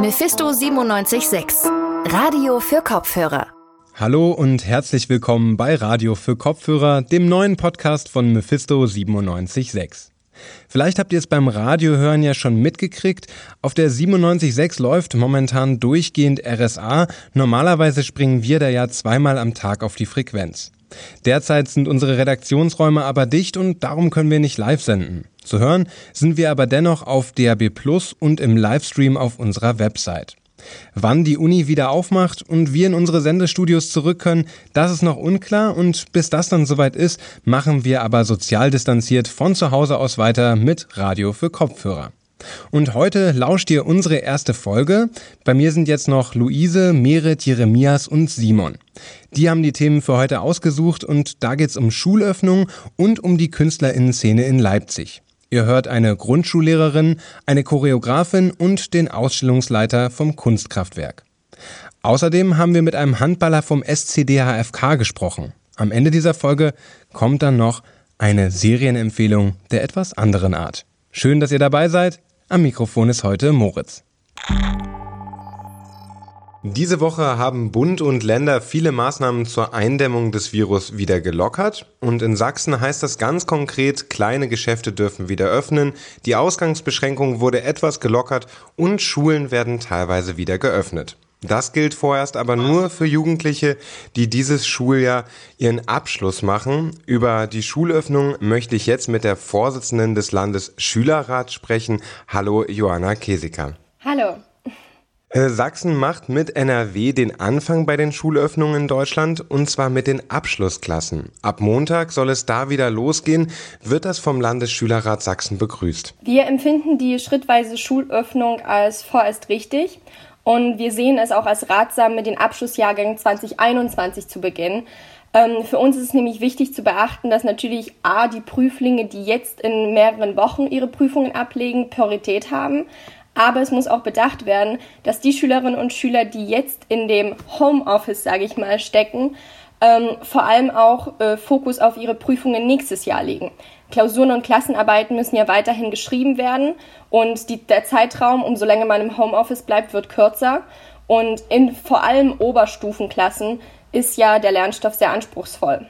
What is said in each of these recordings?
Mephisto 976 Radio für Kopfhörer. Hallo und herzlich willkommen bei Radio für Kopfhörer, dem neuen Podcast von Mephisto 976. Vielleicht habt ihr es beim Radiohören ja schon mitgekriegt. Auf der 97.6 läuft momentan durchgehend RSA. Normalerweise springen wir da ja zweimal am Tag auf die Frequenz. Derzeit sind unsere Redaktionsräume aber dicht und darum können wir nicht live senden. Zu hören sind wir aber dennoch auf DAB Plus und im Livestream auf unserer Website. Wann die Uni wieder aufmacht und wir in unsere Sendestudios zurück können, das ist noch unklar und bis das dann soweit ist, machen wir aber sozial distanziert von zu Hause aus weiter mit Radio für Kopfhörer. Und heute lauscht ihr unsere erste Folge. Bei mir sind jetzt noch Luise, Merit, Jeremias und Simon. Die haben die Themen für heute ausgesucht und da geht's um Schulöffnung und um die Künstlerinnenszene in Leipzig. Ihr hört eine Grundschullehrerin, eine Choreografin und den Ausstellungsleiter vom Kunstkraftwerk. Außerdem haben wir mit einem Handballer vom SCDHFK gesprochen. Am Ende dieser Folge kommt dann noch eine Serienempfehlung der etwas anderen Art. Schön, dass ihr dabei seid. Am Mikrofon ist heute Moritz. Diese Woche haben Bund und Länder viele Maßnahmen zur Eindämmung des Virus wieder gelockert. Und in Sachsen heißt das ganz konkret, kleine Geschäfte dürfen wieder öffnen, die Ausgangsbeschränkung wurde etwas gelockert und Schulen werden teilweise wieder geöffnet. Das gilt vorerst aber nur für Jugendliche, die dieses Schuljahr ihren Abschluss machen. Über die Schulöffnung möchte ich jetzt mit der Vorsitzenden des Landesschülerrats sprechen. Hallo, Johanna Kesiker. Hallo. Äh, Sachsen macht mit NRW den Anfang bei den Schulöffnungen in Deutschland und zwar mit den Abschlussklassen. Ab Montag soll es da wieder losgehen. Wird das vom Landesschülerrat Sachsen begrüßt? Wir empfinden die schrittweise Schulöffnung als vorerst richtig und wir sehen es auch als ratsam, mit den Abschlussjahrgängen 2021 zu beginnen. Ähm, für uns ist es nämlich wichtig zu beachten, dass natürlich A, die Prüflinge, die jetzt in mehreren Wochen ihre Prüfungen ablegen, Priorität haben. Aber es muss auch bedacht werden, dass die Schülerinnen und Schüler, die jetzt in dem Homeoffice, sage ich mal, stecken, ähm, vor allem auch äh, Fokus auf ihre Prüfungen nächstes Jahr legen. Klausuren und Klassenarbeiten müssen ja weiterhin geschrieben werden und die, der Zeitraum, umso länger man im Homeoffice bleibt, wird kürzer. Und in vor allem Oberstufenklassen ist ja der Lernstoff sehr anspruchsvoll.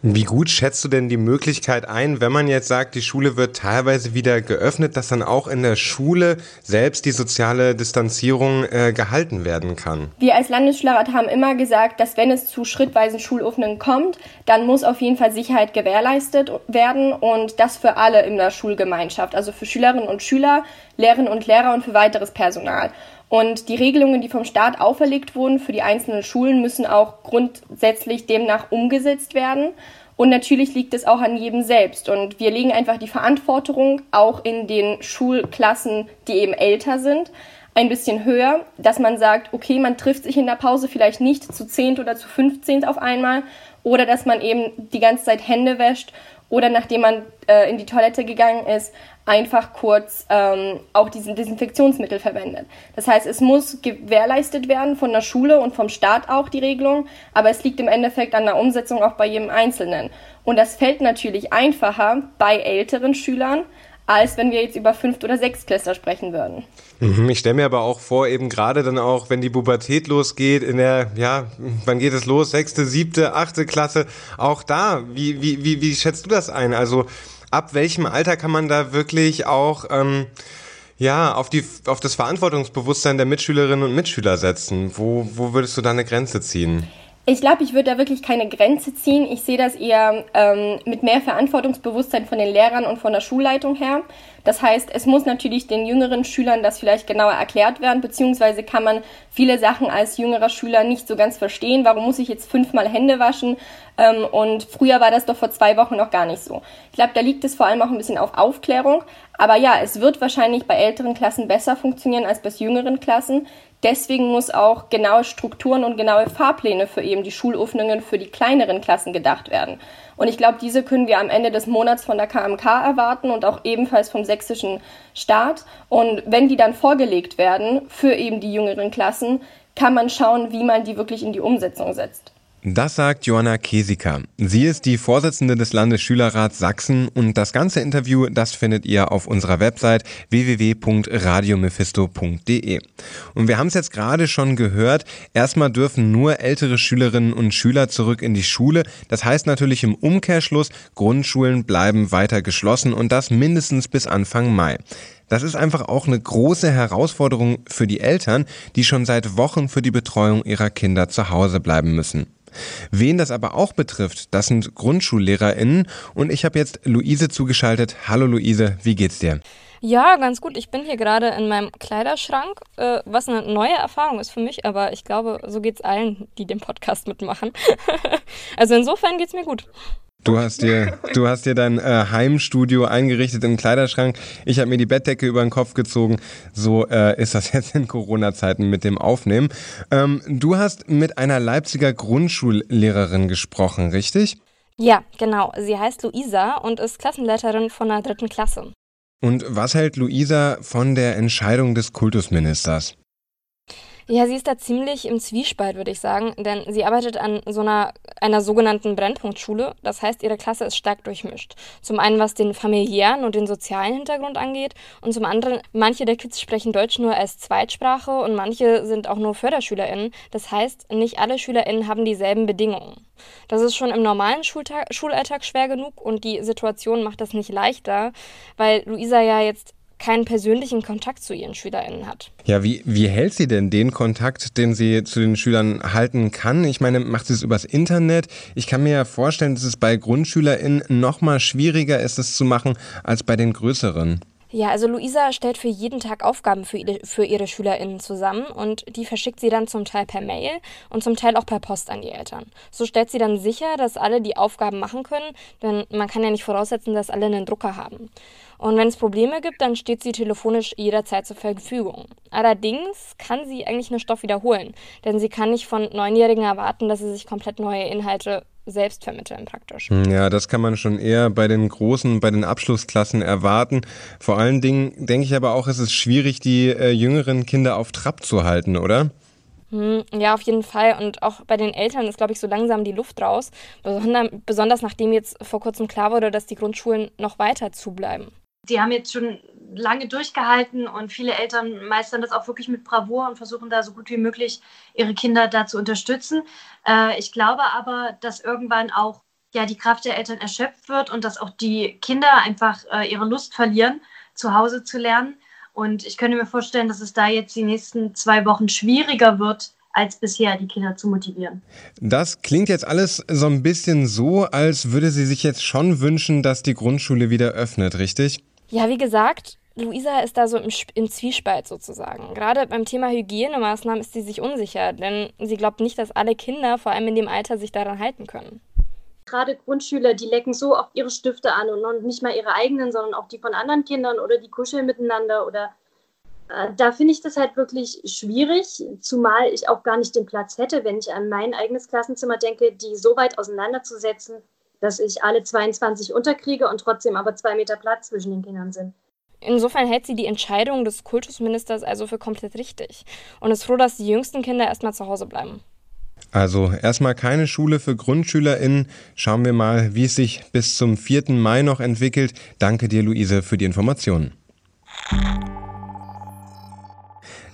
Wie gut schätzt du denn die Möglichkeit ein, wenn man jetzt sagt, die Schule wird teilweise wieder geöffnet, dass dann auch in der Schule selbst die soziale Distanzierung äh, gehalten werden kann? Wir als Landesschulrat haben immer gesagt, dass wenn es zu schrittweisen Schulöffnungen kommt, dann muss auf jeden Fall Sicherheit gewährleistet werden und das für alle in der Schulgemeinschaft, also für Schülerinnen und Schüler, Lehrerinnen und Lehrer und für weiteres Personal. Und die Regelungen, die vom Staat auferlegt wurden für die einzelnen Schulen, müssen auch grundsätzlich demnach umgesetzt werden. Und natürlich liegt es auch an jedem selbst. Und wir legen einfach die Verantwortung auch in den Schulklassen, die eben älter sind, ein bisschen höher, dass man sagt, okay, man trifft sich in der Pause vielleicht nicht zu zehnt oder zu fünfzehnt auf einmal oder dass man eben die ganze Zeit Hände wäscht oder nachdem man äh, in die Toilette gegangen ist, einfach kurz ähm, auch diesen Desinfektionsmittel verwendet. Das heißt, es muss gewährleistet werden von der Schule und vom Staat auch die Regelung, aber es liegt im Endeffekt an der Umsetzung auch bei jedem Einzelnen. Und das fällt natürlich einfacher bei älteren Schülern, als wenn wir jetzt über Fünft- oder Sechstklässler sprechen würden. Mhm, ich stelle mir aber auch vor, eben gerade dann auch, wenn die Pubertät losgeht, in der, ja, wann geht es los? Sechste, siebte, achte Klasse, auch da, wie, wie, wie, wie schätzt du das ein? Also ab welchem Alter kann man da wirklich auch ähm, ja, auf, die, auf das Verantwortungsbewusstsein der Mitschülerinnen und Mitschüler setzen? Wo, wo würdest du da eine Grenze ziehen? Ich glaube, ich würde da wirklich keine Grenze ziehen. Ich sehe das eher ähm, mit mehr Verantwortungsbewusstsein von den Lehrern und von der Schulleitung her. Das heißt, es muss natürlich den jüngeren Schülern das vielleicht genauer erklärt werden, beziehungsweise kann man viele Sachen als jüngerer Schüler nicht so ganz verstehen. Warum muss ich jetzt fünfmal Hände waschen? Ähm, und früher war das doch vor zwei Wochen noch gar nicht so. Ich glaube, da liegt es vor allem auch ein bisschen auf Aufklärung. Aber ja, es wird wahrscheinlich bei älteren Klassen besser funktionieren als bei jüngeren Klassen. Deswegen muss auch genaue Strukturen und genaue Fahrpläne für eben die Schulöffnungen für die kleineren Klassen gedacht werden. Und ich glaube, diese können wir am Ende des Monats von der KMK erwarten und auch ebenfalls vom sächsischen Staat. Und wenn die dann vorgelegt werden für eben die jüngeren Klassen, kann man schauen, wie man die wirklich in die Umsetzung setzt. Das sagt Johanna Kesiker. Sie ist die Vorsitzende des Landesschülerrats Sachsen und das ganze Interview, das findet ihr auf unserer Website www.radiomephisto.de. Und wir haben es jetzt gerade schon gehört, erstmal dürfen nur ältere Schülerinnen und Schüler zurück in die Schule. Das heißt natürlich im Umkehrschluss, Grundschulen bleiben weiter geschlossen und das mindestens bis Anfang Mai. Das ist einfach auch eine große Herausforderung für die Eltern, die schon seit Wochen für die Betreuung ihrer Kinder zu Hause bleiben müssen. Wen das aber auch betrifft, das sind GrundschullehrerInnen und ich habe jetzt Luise zugeschaltet. Hallo Luise, wie geht's dir? Ja, ganz gut. Ich bin hier gerade in meinem Kleiderschrank, äh, was eine neue Erfahrung ist für mich, aber ich glaube, so geht's allen, die den Podcast mitmachen. also insofern geht's mir gut. Du hast dir, du hast dir dein äh, Heimstudio eingerichtet im Kleiderschrank. Ich habe mir die Bettdecke über den Kopf gezogen. So äh, ist das jetzt in Corona-Zeiten mit dem Aufnehmen. Ähm, du hast mit einer Leipziger Grundschullehrerin gesprochen, richtig? Ja, genau. Sie heißt Luisa und ist Klassenleiterin von der dritten Klasse. Und was hält Luisa von der Entscheidung des Kultusministers? Ja, sie ist da ziemlich im Zwiespalt, würde ich sagen, denn sie arbeitet an so einer, einer sogenannten Brennpunktschule. Das heißt, ihre Klasse ist stark durchmischt. Zum einen, was den familiären und den sozialen Hintergrund angeht und zum anderen, manche der Kids sprechen Deutsch nur als Zweitsprache und manche sind auch nur FörderschülerInnen. Das heißt, nicht alle SchülerInnen haben dieselben Bedingungen. Das ist schon im normalen Schultag, Schulalltag schwer genug und die Situation macht das nicht leichter, weil Luisa ja jetzt keinen persönlichen Kontakt zu ihren SchülerInnen hat. Ja, wie, wie hält sie denn den Kontakt, den sie zu den Schülern halten kann? Ich meine, macht sie es übers Internet? Ich kann mir ja vorstellen, dass es bei GrundschülerInnen noch mal schwieriger ist, es zu machen, als bei den größeren. Ja, also Luisa stellt für jeden Tag Aufgaben für ihre, für ihre SchülerInnen zusammen und die verschickt sie dann zum Teil per Mail und zum Teil auch per Post an die Eltern. So stellt sie dann sicher, dass alle die Aufgaben machen können, denn man kann ja nicht voraussetzen, dass alle einen Drucker haben. Und wenn es Probleme gibt, dann steht sie telefonisch jederzeit zur Verfügung. Allerdings kann sie eigentlich nur Stoff wiederholen, denn sie kann nicht von Neunjährigen erwarten, dass sie sich komplett neue Inhalte selbst vermitteln praktisch. Hm, ja, das kann man schon eher bei den großen, bei den Abschlussklassen erwarten. Vor allen Dingen denke ich aber auch, es ist schwierig, die äh, jüngeren Kinder auf Trab zu halten, oder? Hm, ja, auf jeden Fall. Und auch bei den Eltern ist, glaube ich, so langsam die Luft raus. Besonders nachdem jetzt vor kurzem klar wurde, dass die Grundschulen noch weiter zubleiben. Die haben jetzt schon lange durchgehalten und viele Eltern meistern das auch wirklich mit Bravour und versuchen da so gut wie möglich ihre Kinder da zu unterstützen. Äh, ich glaube aber, dass irgendwann auch ja, die Kraft der Eltern erschöpft wird und dass auch die Kinder einfach äh, ihre Lust verlieren, zu Hause zu lernen. Und ich könnte mir vorstellen, dass es da jetzt die nächsten zwei Wochen schwieriger wird, als bisher die Kinder zu motivieren. Das klingt jetzt alles so ein bisschen so, als würde sie sich jetzt schon wünschen, dass die Grundschule wieder öffnet, richtig? Ja, wie gesagt, Luisa ist da so im, im, Zwiespalt sozusagen. Gerade beim Thema Hygienemaßnahmen ist sie sich unsicher, denn sie glaubt nicht, dass alle Kinder, vor allem in dem Alter, sich daran halten können. Gerade Grundschüler, die lecken so oft ihre Stifte an und nicht mal ihre eigenen, sondern auch die von anderen Kindern oder die kuscheln miteinander oder äh, da finde ich das halt wirklich schwierig, zumal ich auch gar nicht den Platz hätte, wenn ich an mein eigenes Klassenzimmer denke, die so weit auseinanderzusetzen, dass ich alle 22 unterkriege und trotzdem aber zwei Meter Platz zwischen den Kindern sind. Insofern hält sie die Entscheidung des Kultusministers also für komplett richtig und ist froh, dass die jüngsten Kinder erstmal zu Hause bleiben. Also erstmal keine Schule für GrundschülerInnen. Schauen wir mal, wie es sich bis zum 4. Mai noch entwickelt. Danke dir, Luise, für die Informationen.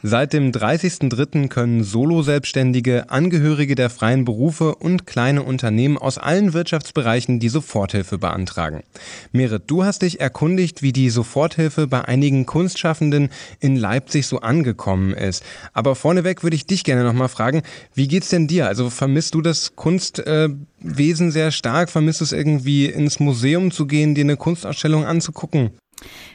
Seit dem 30.03. können Solo-Selbstständige, Angehörige der freien Berufe und kleine Unternehmen aus allen Wirtschaftsbereichen die Soforthilfe beantragen. Merit, du hast dich erkundigt, wie die Soforthilfe bei einigen Kunstschaffenden in Leipzig so angekommen ist. Aber vorneweg würde ich dich gerne nochmal fragen, wie geht's denn dir? Also vermisst du das Kunstwesen sehr stark? Vermisst du es irgendwie ins Museum zu gehen, dir eine Kunstausstellung anzugucken?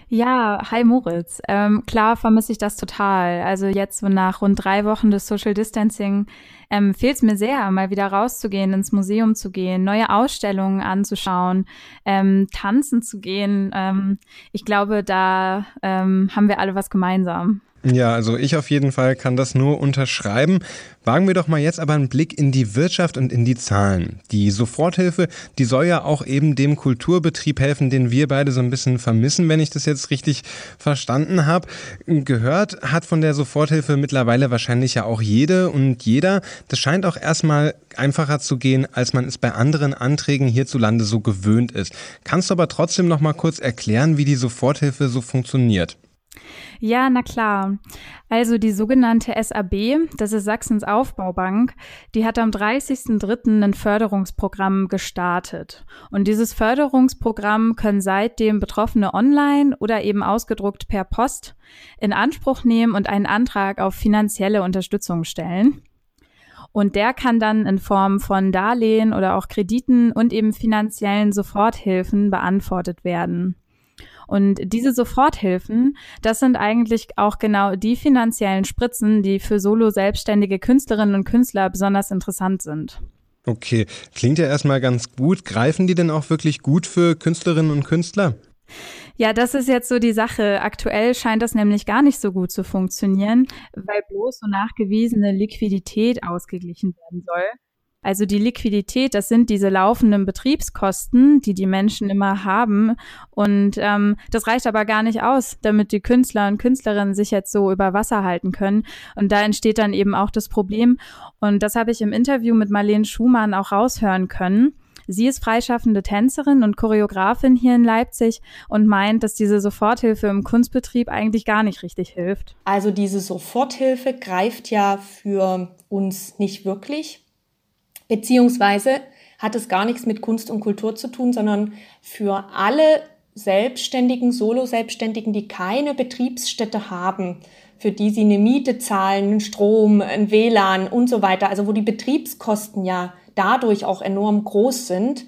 Ja, hi Moritz. Ähm, klar vermisse ich das total. Also jetzt so nach rund drei Wochen des Social Distancing ähm, fehlt es mir sehr, mal wieder rauszugehen, ins Museum zu gehen, neue Ausstellungen anzuschauen, ähm, tanzen zu gehen. Ähm, ich glaube, da ähm, haben wir alle was gemeinsam. Ja, also ich auf jeden Fall kann das nur unterschreiben. Wagen wir doch mal jetzt aber einen Blick in die Wirtschaft und in die Zahlen. Die Soforthilfe, die soll ja auch eben dem Kulturbetrieb helfen, den wir beide so ein bisschen vermissen, wenn ich das jetzt richtig verstanden habe. Gehört hat von der Soforthilfe mittlerweile wahrscheinlich ja auch jede und jeder. Das scheint auch erstmal einfacher zu gehen, als man es bei anderen Anträgen hierzulande so gewöhnt ist. Kannst du aber trotzdem noch mal kurz erklären, wie die Soforthilfe so funktioniert? Ja, na klar. Also die sogenannte SAB, das ist Sachsens Aufbaubank, die hat am 30.03. ein Förderungsprogramm gestartet. Und dieses Förderungsprogramm können seitdem Betroffene online oder eben ausgedruckt per Post in Anspruch nehmen und einen Antrag auf finanzielle Unterstützung stellen. Und der kann dann in Form von Darlehen oder auch Krediten und eben finanziellen Soforthilfen beantwortet werden. Und diese Soforthilfen, das sind eigentlich auch genau die finanziellen Spritzen, die für solo selbstständige Künstlerinnen und Künstler besonders interessant sind. Okay, klingt ja erstmal ganz gut. Greifen die denn auch wirklich gut für Künstlerinnen und Künstler? Ja, das ist jetzt so die Sache. Aktuell scheint das nämlich gar nicht so gut zu funktionieren, weil bloß so nachgewiesene Liquidität ausgeglichen werden soll. Also die Liquidität, das sind diese laufenden Betriebskosten, die die Menschen immer haben. Und ähm, das reicht aber gar nicht aus, damit die Künstler und Künstlerinnen sich jetzt so über Wasser halten können. Und da entsteht dann eben auch das Problem. Und das habe ich im Interview mit Marlene Schumann auch raushören können. Sie ist freischaffende Tänzerin und Choreografin hier in Leipzig und meint, dass diese Soforthilfe im Kunstbetrieb eigentlich gar nicht richtig hilft. Also diese Soforthilfe greift ja für uns nicht wirklich Beziehungsweise hat es gar nichts mit Kunst und Kultur zu tun, sondern für alle Selbstständigen, Solo-Selbstständigen, die keine Betriebsstätte haben, für die sie eine Miete zahlen, Strom, ein WLAN und so weiter, also wo die Betriebskosten ja dadurch auch enorm groß sind,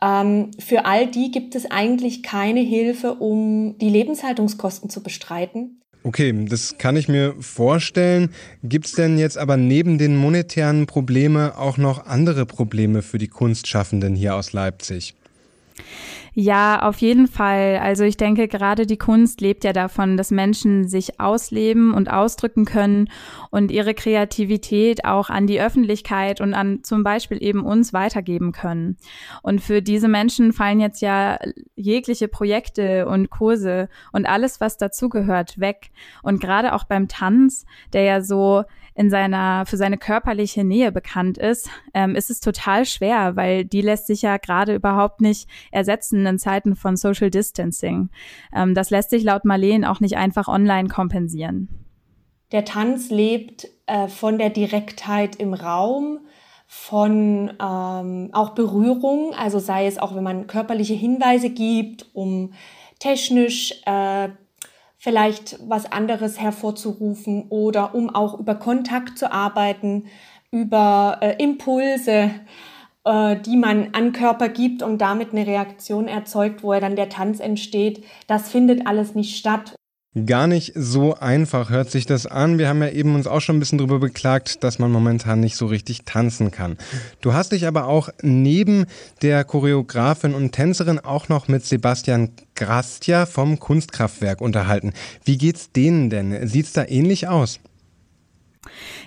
ähm, für all die gibt es eigentlich keine Hilfe, um die Lebenshaltungskosten zu bestreiten. Okay, das kann ich mir vorstellen. Gibt es denn jetzt aber neben den monetären Probleme auch noch andere Probleme für die Kunstschaffenden hier aus Leipzig? Ja, auf jeden Fall. Also ich denke, gerade die Kunst lebt ja davon, dass Menschen sich ausleben und ausdrücken können und ihre Kreativität auch an die Öffentlichkeit und an zum Beispiel eben uns weitergeben können. Und für diese Menschen fallen jetzt ja jegliche Projekte und Kurse und alles, was dazugehört, weg. Und gerade auch beim Tanz, der ja so in seiner, für seine körperliche Nähe bekannt ist, ähm, ist es total schwer, weil die lässt sich ja gerade überhaupt nicht ersetzen in Zeiten von Social Distancing. Ähm, das lässt sich laut Marleen auch nicht einfach online kompensieren. Der Tanz lebt äh, von der Direktheit im Raum, von ähm, auch Berührung, also sei es auch, wenn man körperliche Hinweise gibt, um technisch äh, vielleicht was anderes hervorzurufen oder um auch über Kontakt zu arbeiten, über äh, Impulse, äh, die man an Körper gibt und damit eine Reaktion erzeugt, wo er dann der Tanz entsteht. Das findet alles nicht statt. Gar nicht so einfach hört sich das an. Wir haben ja eben uns auch schon ein bisschen darüber beklagt, dass man momentan nicht so richtig tanzen kann. Du hast dich aber auch neben der Choreografin und Tänzerin auch noch mit Sebastian Grastia vom Kunstkraftwerk unterhalten. Wie geht's denen denn? Sieht's da ähnlich aus?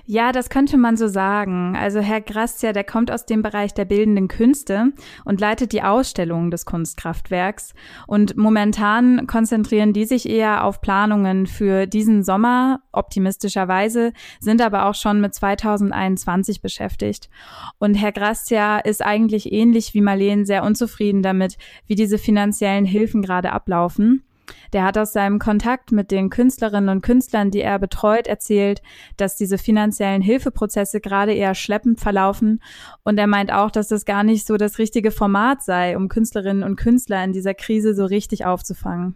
Ja, das könnte man so sagen. Also Herr Grastia, der kommt aus dem Bereich der bildenden Künste und leitet die Ausstellungen des Kunstkraftwerks. Und momentan konzentrieren die sich eher auf Planungen für diesen Sommer, optimistischerweise, sind aber auch schon mit 2021 beschäftigt. Und Herr Grastia ist eigentlich ähnlich wie Marleen sehr unzufrieden damit, wie diese finanziellen Hilfen gerade ablaufen. Der hat aus seinem Kontakt mit den Künstlerinnen und Künstlern, die er betreut, erzählt, dass diese finanziellen Hilfeprozesse gerade eher schleppend verlaufen. Und er meint auch, dass das gar nicht so das richtige Format sei, um Künstlerinnen und Künstler in dieser Krise so richtig aufzufangen.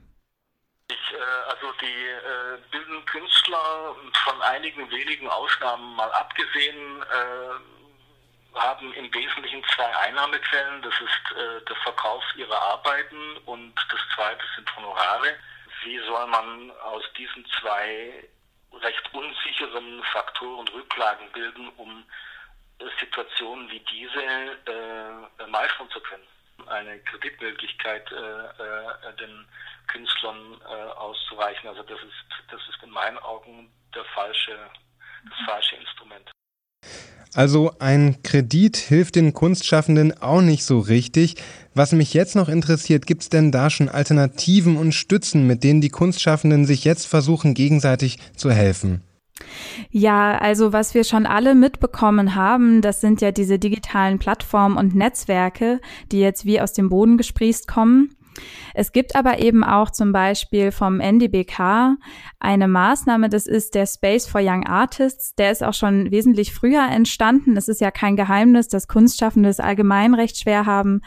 Ich, äh, also die äh, bildenden Künstler, von einigen wenigen Ausnahmen mal abgesehen, äh, haben im Wesentlichen zwei Einnahmequellen. Das ist äh, der Verkauf ihrer Arbeiten und das zweite sind Honorare. Wie soll man aus diesen zwei recht unsicheren Faktoren Rücklagen bilden, um äh, Situationen wie diese äh, meistern zu können? eine Kreditmöglichkeit äh, den Künstlern auszureichen. Also das ist, das ist in meinen Augen der falsche, das falsche Instrument. Also ein Kredit hilft den Kunstschaffenden auch nicht so richtig. Was mich jetzt noch interessiert, gibt es denn da schon Alternativen und Stützen, mit denen die Kunstschaffenden sich jetzt versuchen, gegenseitig zu helfen? Ja, also was wir schon alle mitbekommen haben, das sind ja diese digitalen Plattformen und Netzwerke, die jetzt wie aus dem Boden gesprießt kommen. Es gibt aber eben auch zum Beispiel vom NDBK eine Maßnahme, das ist der Space for Young Artists. Der ist auch schon wesentlich früher entstanden. Es ist ja kein Geheimnis, dass Kunstschaffende es allgemein recht schwer haben.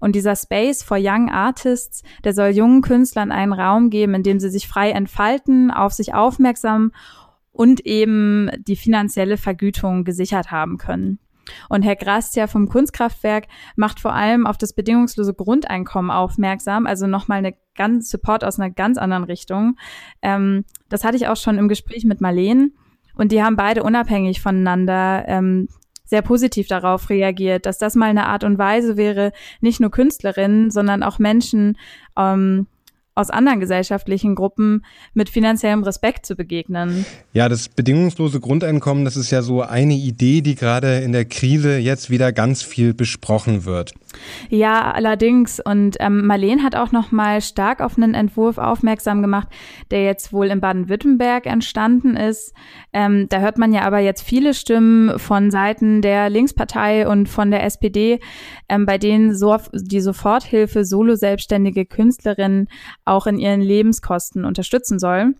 Und dieser Space for Young Artists, der soll jungen Künstlern einen Raum geben, in dem sie sich frei entfalten, auf sich aufmerksam und eben die finanzielle Vergütung gesichert haben können. Und Herr Grastia vom Kunstkraftwerk macht vor allem auf das bedingungslose Grundeinkommen aufmerksam, also nochmal eine ganz Support aus einer ganz anderen Richtung. Ähm, das hatte ich auch schon im Gespräch mit Marleen und die haben beide unabhängig voneinander ähm, sehr positiv darauf reagiert, dass das mal eine Art und Weise wäre, nicht nur Künstlerinnen, sondern auch Menschen ähm, aus anderen gesellschaftlichen Gruppen mit finanziellem Respekt zu begegnen. Ja, das bedingungslose Grundeinkommen, das ist ja so eine Idee, die gerade in der Krise jetzt wieder ganz viel besprochen wird. Ja, allerdings. Und ähm, Marleen hat auch noch mal stark auf einen Entwurf aufmerksam gemacht, der jetzt wohl in Baden-Württemberg entstanden ist. Ähm, da hört man ja aber jetzt viele Stimmen von Seiten der Linkspartei und von der SPD, ähm, bei denen so die Soforthilfe solo-selbstständige Künstlerinnen auch in ihren Lebenskosten unterstützen soll.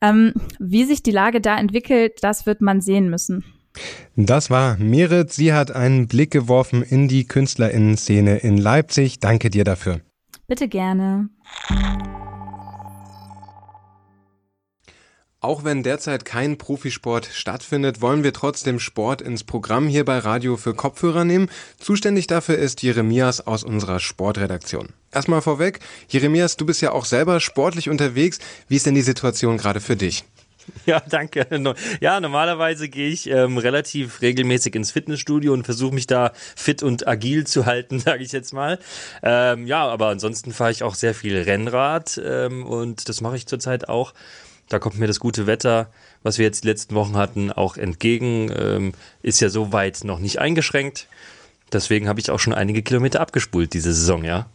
Ähm, wie sich die Lage da entwickelt, das wird man sehen müssen. Das war Merit. Sie hat einen Blick geworfen in die Künstlerinnenszene in Leipzig. Danke dir dafür. Bitte gerne. Auch wenn derzeit kein Profisport stattfindet, wollen wir trotzdem Sport ins Programm hier bei Radio für Kopfhörer nehmen. Zuständig dafür ist Jeremias aus unserer Sportredaktion. Erstmal vorweg, Jeremias, du bist ja auch selber sportlich unterwegs. Wie ist denn die Situation gerade für dich? Ja, danke. Ja, normalerweise gehe ich ähm, relativ regelmäßig ins Fitnessstudio und versuche mich da fit und agil zu halten, sage ich jetzt mal. Ähm, ja, aber ansonsten fahre ich auch sehr viel Rennrad ähm, und das mache ich zurzeit auch. Da kommt mir das gute Wetter, was wir jetzt die letzten Wochen hatten, auch entgegen. Ähm, ist ja soweit noch nicht eingeschränkt. Deswegen habe ich auch schon einige Kilometer abgespult diese Saison, ja.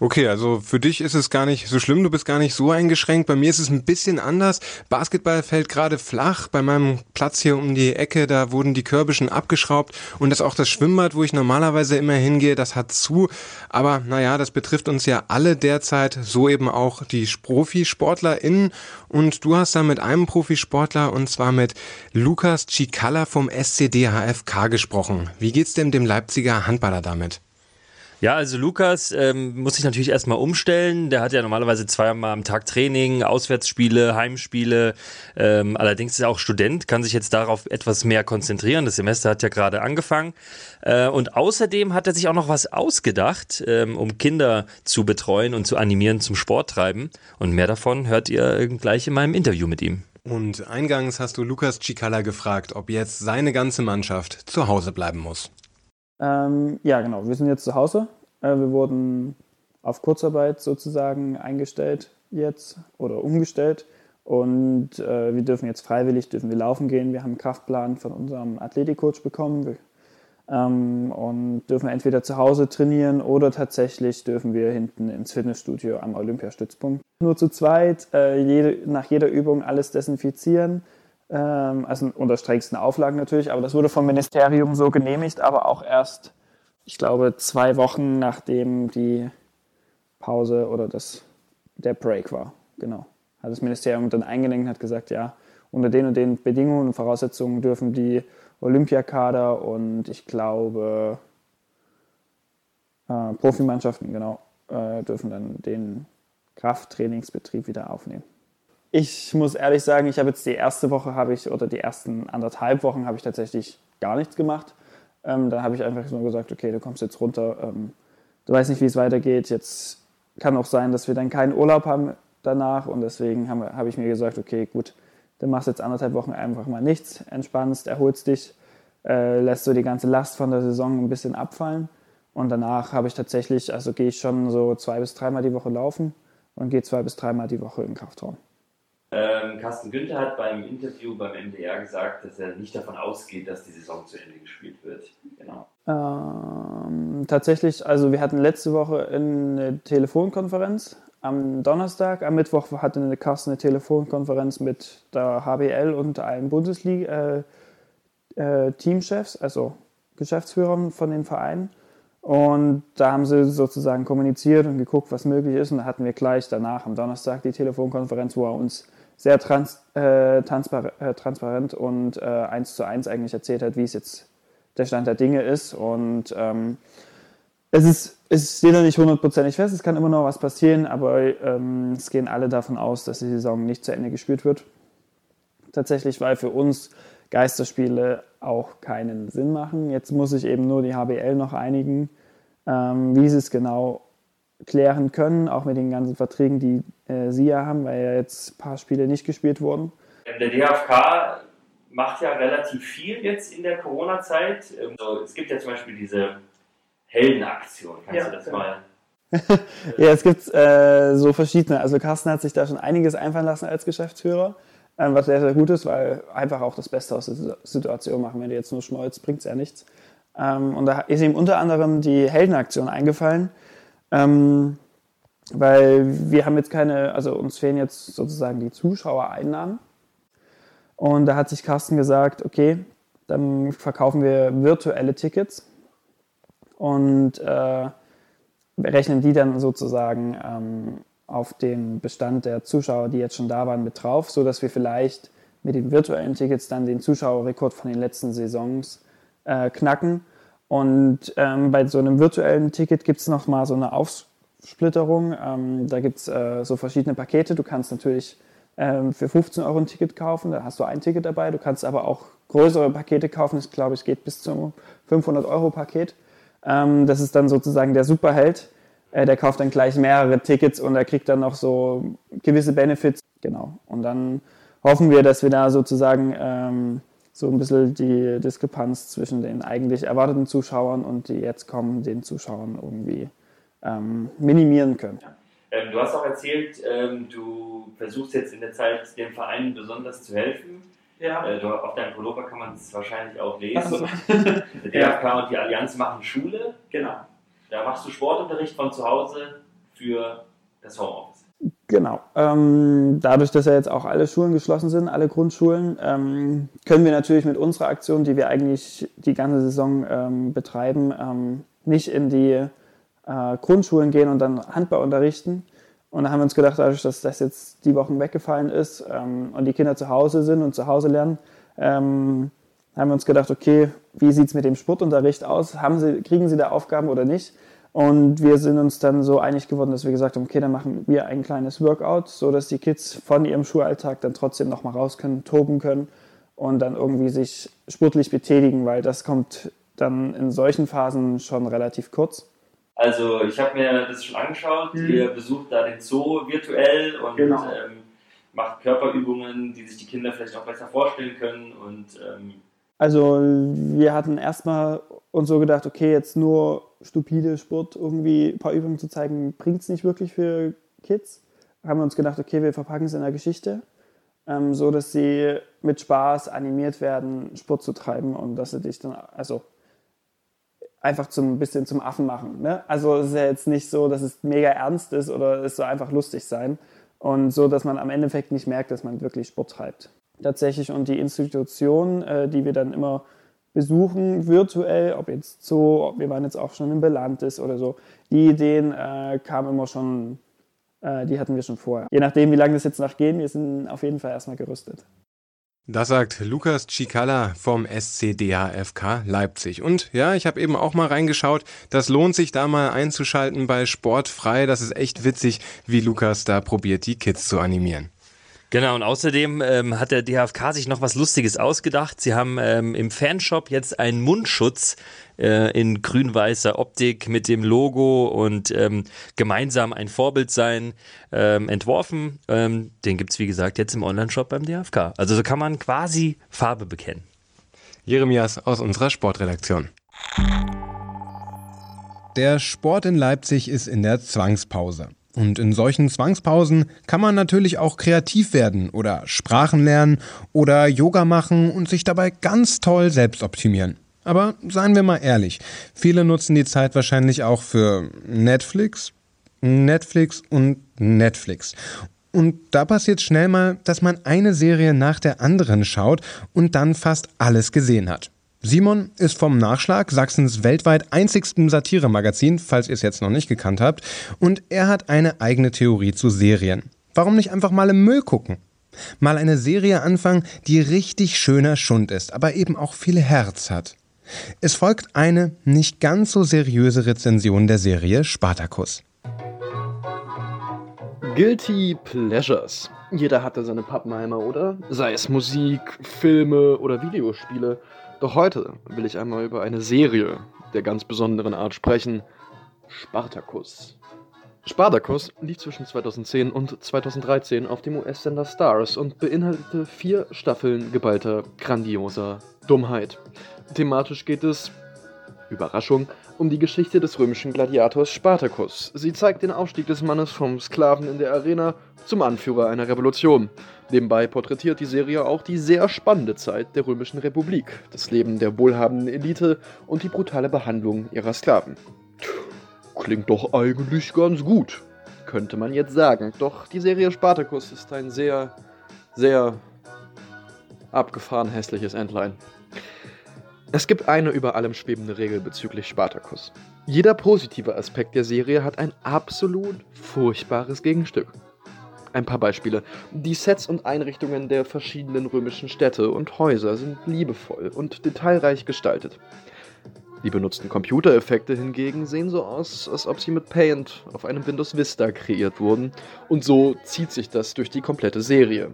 Okay, also für dich ist es gar nicht so schlimm, du bist gar nicht so eingeschränkt. Bei mir ist es ein bisschen anders. Basketball fällt gerade flach. Bei meinem Platz hier um die Ecke, da wurden die Körbe schon abgeschraubt und das auch das Schwimmbad, wo ich normalerweise immer hingehe, das hat zu. Aber naja, das betrifft uns ja alle derzeit, so eben auch die ProfisportlerInnen. Und du hast da mit einem Profisportler und zwar mit Lukas Cicala vom SCD HFK gesprochen. Wie geht's denn dem Leipziger Handballer damit? Ja, also Lukas ähm, muss sich natürlich erstmal umstellen. Der hat ja normalerweise zweimal am Tag Training, Auswärtsspiele, Heimspiele. Ähm, allerdings ist er auch Student, kann sich jetzt darauf etwas mehr konzentrieren. Das Semester hat ja gerade angefangen. Äh, und außerdem hat er sich auch noch was ausgedacht, ähm, um Kinder zu betreuen und zu animieren zum Sporttreiben. Und mehr davon hört ihr gleich in meinem Interview mit ihm. Und eingangs hast du Lukas Cicala gefragt, ob jetzt seine ganze Mannschaft zu Hause bleiben muss. Ähm, ja, genau. Wir sind jetzt zu Hause. Äh, wir wurden auf Kurzarbeit sozusagen eingestellt jetzt oder umgestellt. Und äh, wir dürfen jetzt freiwillig dürfen wir laufen gehen. Wir haben einen Kraftplan von unserem Athletikcoach bekommen. Wir, ähm, und dürfen entweder zu Hause trainieren oder tatsächlich dürfen wir hinten ins Fitnessstudio am Olympiastützpunkt. Nur zu zweit, äh, jede, nach jeder Übung alles desinfizieren ähm, also unter strengsten Auflagen natürlich, aber das wurde vom Ministerium so genehmigt, aber auch erst, ich glaube, zwei Wochen nachdem die Pause oder das, der Break war. Genau. Hat das Ministerium dann eingelenkt und hat gesagt, ja, unter den und den Bedingungen und Voraussetzungen dürfen die Olympiakader und ich glaube äh, Profimannschaften, genau, äh, dürfen dann den Krafttrainingsbetrieb wieder aufnehmen. Ich muss ehrlich sagen, ich habe jetzt die erste Woche habe ich oder die ersten anderthalb Wochen habe ich tatsächlich gar nichts gemacht. Ähm, da habe ich einfach so gesagt, okay, du kommst jetzt runter. Ähm, du weißt nicht, wie es weitergeht. Jetzt kann auch sein, dass wir dann keinen Urlaub haben danach und deswegen habe hab ich mir gesagt, okay, gut, dann machst du jetzt anderthalb Wochen einfach mal nichts, entspannst, erholst dich, äh, lässt so die ganze Last von der Saison ein bisschen abfallen Und danach habe ich tatsächlich, also gehe ich schon so zwei bis dreimal die Woche laufen und gehe zwei bis dreimal die Woche im Kraftraum. Ähm, Carsten Günther hat beim Interview beim MDR gesagt, dass er nicht davon ausgeht, dass die Saison zu Ende gespielt wird. Genau. Ähm, tatsächlich, also wir hatten letzte Woche eine Telefonkonferenz am Donnerstag. Am Mittwoch hatte Carsten eine Telefonkonferenz mit der HBL und allen Bundesliga-Teamchefs, äh, äh, also Geschäftsführern von den Vereinen. Und da haben sie sozusagen kommuniziert und geguckt, was möglich ist. Und da hatten wir gleich danach am Donnerstag die Telefonkonferenz, wo er uns sehr trans, äh, transpar äh, transparent und äh, eins zu eins eigentlich erzählt hat, wie es jetzt der Stand der Dinge ist. Und ähm, es ist, es steht noch nicht hundertprozentig fest, es kann immer noch was passieren, aber ähm, es gehen alle davon aus, dass die Saison nicht zu Ende gespielt wird. Tatsächlich, weil für uns Geisterspiele auch keinen Sinn machen. Jetzt muss ich eben nur die HBL noch einigen, ähm, wie sie es genau klären können, auch mit den ganzen Verträgen, die äh, sie ja haben, weil ja jetzt ein paar Spiele nicht gespielt wurden. Der DFK macht ja relativ viel jetzt in der Corona-Zeit. Also, es gibt ja zum Beispiel diese Heldenaktion. Kannst ja, du das genau. mal ja, es gibt äh, so verschiedene. Also Carsten hat sich da schon einiges einfallen lassen als Geschäftsführer, äh, was sehr, sehr gut ist, weil einfach auch das Beste aus der Situation machen. Wenn du jetzt nur schmolz, bringt es ja nichts. Ähm, und da ist ihm unter anderem die Heldenaktion eingefallen. Ähm, weil wir haben jetzt keine, also uns fehlen jetzt sozusagen die Zuschauereinnahmen. Und da hat sich Carsten gesagt, okay, dann verkaufen wir virtuelle Tickets und äh, rechnen die dann sozusagen ähm, auf den Bestand der Zuschauer, die jetzt schon da waren, mit drauf, sodass wir vielleicht mit den virtuellen Tickets dann den Zuschauerrekord von den letzten Saisons äh, knacken und ähm, bei so einem virtuellen Ticket gibt es nochmal so eine Aufsplitterung. Ähm, da gibt es äh, so verschiedene Pakete. Du kannst natürlich ähm, für 15 Euro ein Ticket kaufen, da hast du ein Ticket dabei. Du kannst aber auch größere Pakete kaufen. Ich glaube, es geht bis zum 500 Euro Paket. Ähm, das ist dann sozusagen der Superheld. Äh, der kauft dann gleich mehrere Tickets und er kriegt dann noch so gewisse Benefits. Genau. Und dann hoffen wir, dass wir da sozusagen ähm, so ein bisschen die Diskrepanz zwischen den eigentlich erwarteten Zuschauern und die jetzt kommen, den Zuschauern irgendwie ähm, minimieren können. Ja. Ähm, du hast auch erzählt, ähm, du versuchst jetzt in der Zeit dem Verein besonders zu helfen. Ja. Äh, du, auf deinem Pullover kann man es wahrscheinlich auch lesen. Also. der DFK und die Allianz machen Schule. Genau. Da machst du Sportunterricht von zu Hause für das Homeoffice. Genau. Ähm, dadurch, dass ja jetzt auch alle Schulen geschlossen sind, alle Grundschulen, ähm, können wir natürlich mit unserer Aktion, die wir eigentlich die ganze Saison ähm, betreiben, ähm, nicht in die äh, Grundschulen gehen und dann Handball unterrichten. Und da haben wir uns gedacht, dadurch, dass das jetzt die Wochen weggefallen ist ähm, und die Kinder zu Hause sind und zu Hause lernen, ähm, haben wir uns gedacht, okay, wie sieht es mit dem Sportunterricht aus? Haben sie, kriegen sie da Aufgaben oder nicht? Und wir sind uns dann so einig geworden, dass wir gesagt haben, okay, dann machen wir ein kleines Workout, so dass die Kids von ihrem Schulalltag dann trotzdem noch mal raus können, toben können und dann irgendwie sich sportlich betätigen, weil das kommt dann in solchen Phasen schon relativ kurz. Also ich habe mir das schon angeschaut. Mhm. Ihr besucht da den Zoo virtuell und genau. ähm, macht Körperübungen, die sich die Kinder vielleicht auch besser vorstellen können und ähm also wir hatten erstmal uns so gedacht, okay, jetzt nur stupide Sport irgendwie ein paar Übungen zu zeigen, bringt es nicht wirklich für Kids. Haben wir uns gedacht, okay, wir verpacken es in der Geschichte, ähm, so dass sie mit Spaß animiert werden, Sport zu treiben und dass sie dich dann, also einfach zum bisschen zum Affen machen. Ne? Also es ist ja jetzt nicht so, dass es mega ernst ist oder es soll einfach lustig sein und so, dass man am Endeffekt nicht merkt, dass man wirklich Sport treibt. Tatsächlich und die Institution, äh, die wir dann immer besuchen, virtuell, ob jetzt so, wir waren jetzt auch schon in Belantes oder so. Die Ideen äh, kamen immer schon, äh, die hatten wir schon vorher. Je nachdem, wie lange das jetzt noch gehen, wir sind auf jeden Fall erstmal gerüstet. Das sagt Lukas Cicala vom SCDHFK Leipzig. Und ja, ich habe eben auch mal reingeschaut. Das lohnt sich da mal einzuschalten bei Sportfrei. Das ist echt witzig, wie Lukas da probiert, die Kids zu animieren. Genau, und außerdem ähm, hat der DHFK sich noch was Lustiges ausgedacht. Sie haben ähm, im Fanshop jetzt einen Mundschutz äh, in grün-weißer Optik mit dem Logo und ähm, gemeinsam ein Vorbild sein ähm, entworfen. Ähm, den gibt's wie gesagt, jetzt im Onlineshop beim DHFK. Also so kann man quasi Farbe bekennen. Jeremias aus unserer Sportredaktion. der Sport in Leipzig ist in der Zwangspause. Und in solchen Zwangspausen kann man natürlich auch kreativ werden oder Sprachen lernen oder Yoga machen und sich dabei ganz toll selbst optimieren. Aber seien wir mal ehrlich, viele nutzen die Zeit wahrscheinlich auch für Netflix, Netflix und Netflix. Und da passiert schnell mal, dass man eine Serie nach der anderen schaut und dann fast alles gesehen hat. Simon ist vom Nachschlag, Sachsens weltweit einzigsten Satiremagazin, falls ihr es jetzt noch nicht gekannt habt, und er hat eine eigene Theorie zu Serien. Warum nicht einfach mal im Müll gucken? Mal eine Serie anfangen, die richtig schöner Schund ist, aber eben auch viel Herz hat. Es folgt eine nicht ganz so seriöse Rezension der Serie Spartacus. Guilty Pleasures. Jeder hatte seine Pappenheimer, oder? Sei es Musik, Filme oder Videospiele. Doch heute will ich einmal über eine Serie der ganz besonderen Art sprechen. Spartacus. Spartacus lief zwischen 2010 und 2013 auf dem US-Sender Stars und beinhaltete vier Staffeln geballter, grandioser Dummheit. Thematisch geht es, Überraschung, um die Geschichte des römischen Gladiators Spartacus. Sie zeigt den Aufstieg des Mannes vom Sklaven in der Arena zum Anführer einer Revolution. Nebenbei porträtiert die Serie auch die sehr spannende Zeit der römischen Republik, das Leben der wohlhabenden Elite und die brutale Behandlung ihrer Sklaven. Klingt doch eigentlich ganz gut, könnte man jetzt sagen. Doch die Serie Spartacus ist ein sehr, sehr abgefahren hässliches Endline. Es gibt eine über allem schwebende Regel bezüglich Spartacus. Jeder positive Aspekt der Serie hat ein absolut furchtbares Gegenstück. Ein paar Beispiele. Die Sets und Einrichtungen der verschiedenen römischen Städte und Häuser sind liebevoll und detailreich gestaltet. Die benutzten Computereffekte hingegen sehen so aus, als ob sie mit Paint auf einem Windows Vista kreiert wurden, und so zieht sich das durch die komplette Serie.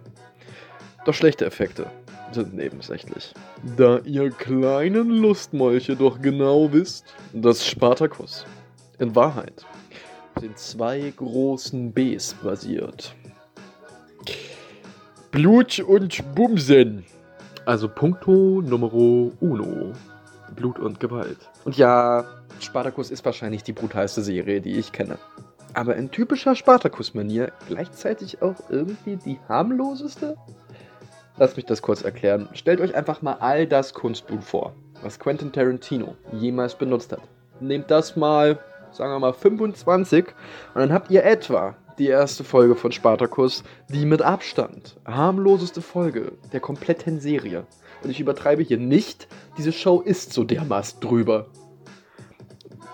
Doch schlechte Effekte sind nebensächlich. Da ihr kleinen Lustmolche doch genau wisst, dass Spartacus in Wahrheit den zwei großen Bs basiert. Blut und Bumsen. Also Punkto Numero Uno. Blut und Gewalt. Und ja, Spartacus ist wahrscheinlich die brutalste Serie, die ich kenne. Aber in typischer Spartacus-Manier gleichzeitig auch irgendwie die harmloseste? Lasst mich das kurz erklären. Stellt euch einfach mal all das Kunstblut vor, was Quentin Tarantino jemals benutzt hat. Nehmt das mal, sagen wir mal 25 und dann habt ihr etwa die erste Folge von Spartacus, die mit Abstand harmloseste Folge der kompletten Serie. Und ich übertreibe hier nicht, diese Show ist so dermaßen drüber.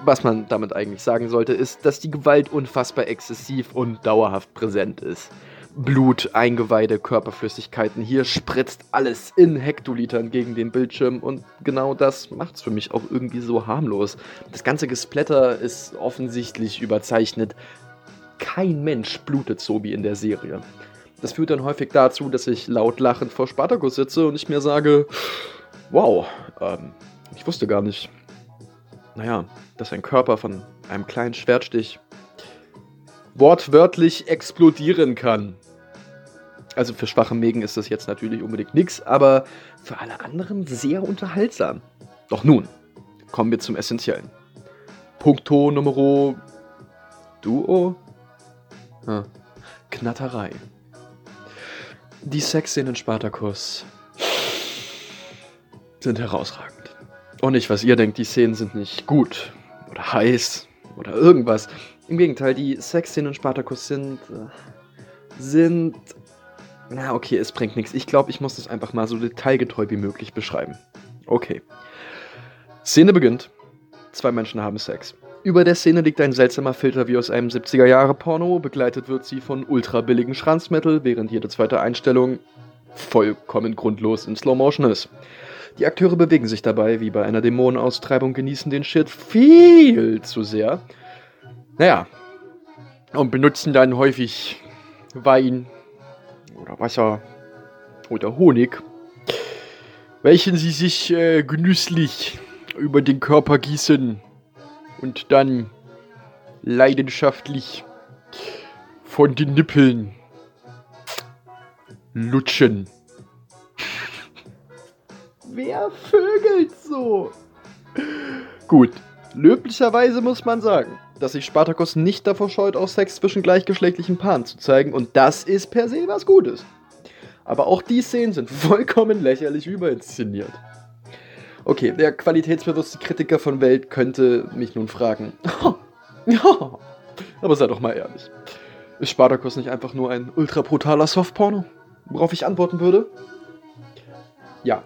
Was man damit eigentlich sagen sollte, ist, dass die Gewalt unfassbar exzessiv und dauerhaft präsent ist. Blut, Eingeweide, Körperflüssigkeiten. Hier spritzt alles in Hektolitern gegen den Bildschirm und genau das macht es für mich auch irgendwie so harmlos. Das ganze Gesplatter ist offensichtlich überzeichnet. Kein Mensch blutet so wie in der Serie. Das führt dann häufig dazu, dass ich laut lachend vor Spartacus sitze und ich mir sage, wow, ähm, ich wusste gar nicht, naja, dass ein Körper von einem kleinen Schwertstich wortwörtlich explodieren kann. Also für schwache Mägen ist das jetzt natürlich unbedingt nichts, aber für alle anderen sehr unterhaltsam. Doch nun, kommen wir zum Essentiellen. Punkto Numero Duo? Ah, Knatterei. Die Sexszenen in Spartacus sind herausragend. Und nicht, was ihr denkt, die Szenen sind nicht gut oder heiß oder irgendwas. Im Gegenteil, die Sexszenen in Spartacus sind. Äh, sind. Na, okay, es bringt nichts. Ich glaube, ich muss das einfach mal so detailgetreu wie möglich beschreiben. Okay. Szene beginnt. Zwei Menschen haben Sex. Über der Szene liegt ein seltsamer Filter wie aus einem 70er-Jahre-Porno. Begleitet wird sie von ultra billigen Schranzmetal, während jede zweite Einstellung vollkommen grundlos in Slow Motion ist. Die Akteure bewegen sich dabei, wie bei einer Dämonenaustreibung, genießen den Shit viel zu sehr naja, und benutzen dann häufig Wein oder Wasser oder Honig, welchen sie sich äh, genüsslich über den Körper gießen und dann leidenschaftlich von den Nippeln lutschen. Wer vögelt so? Gut, Löblicherweise muss man sagen, dass sich Spartacus nicht davor scheut, auch Sex zwischen gleichgeschlechtlichen Paaren zu zeigen und das ist per se was Gutes. Aber auch die Szenen sind vollkommen lächerlich überinszeniert. Okay, der qualitätsbewusste Kritiker von Welt könnte mich nun fragen. ja, aber sei doch mal ehrlich. Ist Spartacus nicht einfach nur ein ultra brutaler Softporno? Worauf ich antworten würde? Ja,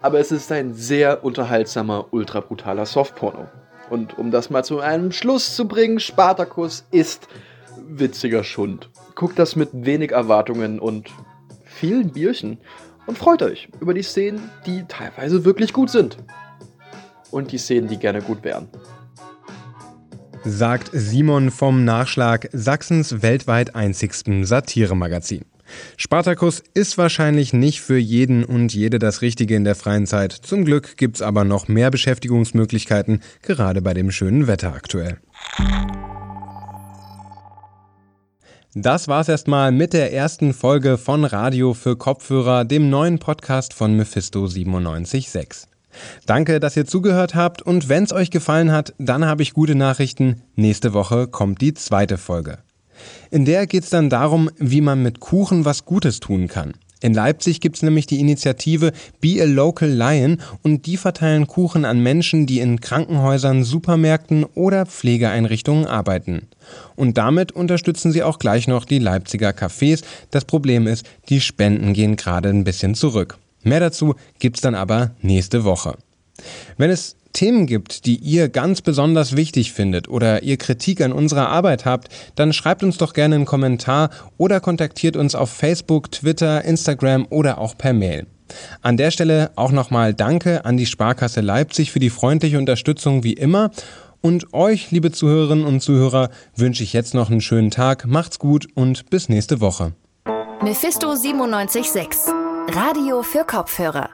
aber es ist ein sehr unterhaltsamer, ultra brutaler Softporno. Und um das mal zu einem Schluss zu bringen, Spartacus ist witziger Schund. Guckt das mit wenig Erwartungen und vielen Bierchen und freut euch über die Szenen, die teilweise wirklich gut sind. Und die Szenen, die gerne gut wären. Sagt Simon vom Nachschlag Sachsens weltweit einzigsten Satiremagazin. Spartacus ist wahrscheinlich nicht für jeden und jede das Richtige in der freien Zeit. Zum Glück gibt's aber noch mehr Beschäftigungsmöglichkeiten, gerade bei dem schönen Wetter aktuell. Das war's erstmal mit der ersten Folge von Radio für Kopfhörer, dem neuen Podcast von Mephisto 976. Danke, dass ihr zugehört habt und wenn's euch gefallen hat, dann habe ich gute Nachrichten. Nächste Woche kommt die zweite Folge. In der geht es dann darum, wie man mit Kuchen was Gutes tun kann. In Leipzig gibt es nämlich die Initiative Be a Local Lion und die verteilen Kuchen an Menschen, die in Krankenhäusern, Supermärkten oder Pflegeeinrichtungen arbeiten. Und damit unterstützen sie auch gleich noch die Leipziger Cafés. Das Problem ist, die Spenden gehen gerade ein bisschen zurück. Mehr dazu gibt's dann aber nächste Woche. Wenn es Themen gibt, die ihr ganz besonders wichtig findet oder ihr Kritik an unserer Arbeit habt, dann schreibt uns doch gerne einen Kommentar oder kontaktiert uns auf Facebook, Twitter, Instagram oder auch per Mail. An der Stelle auch nochmal Danke an die Sparkasse Leipzig für die freundliche Unterstützung wie immer. Und euch, liebe Zuhörerinnen und Zuhörer, wünsche ich jetzt noch einen schönen Tag, macht's gut und bis nächste Woche. Mephisto 976 Radio für Kopfhörer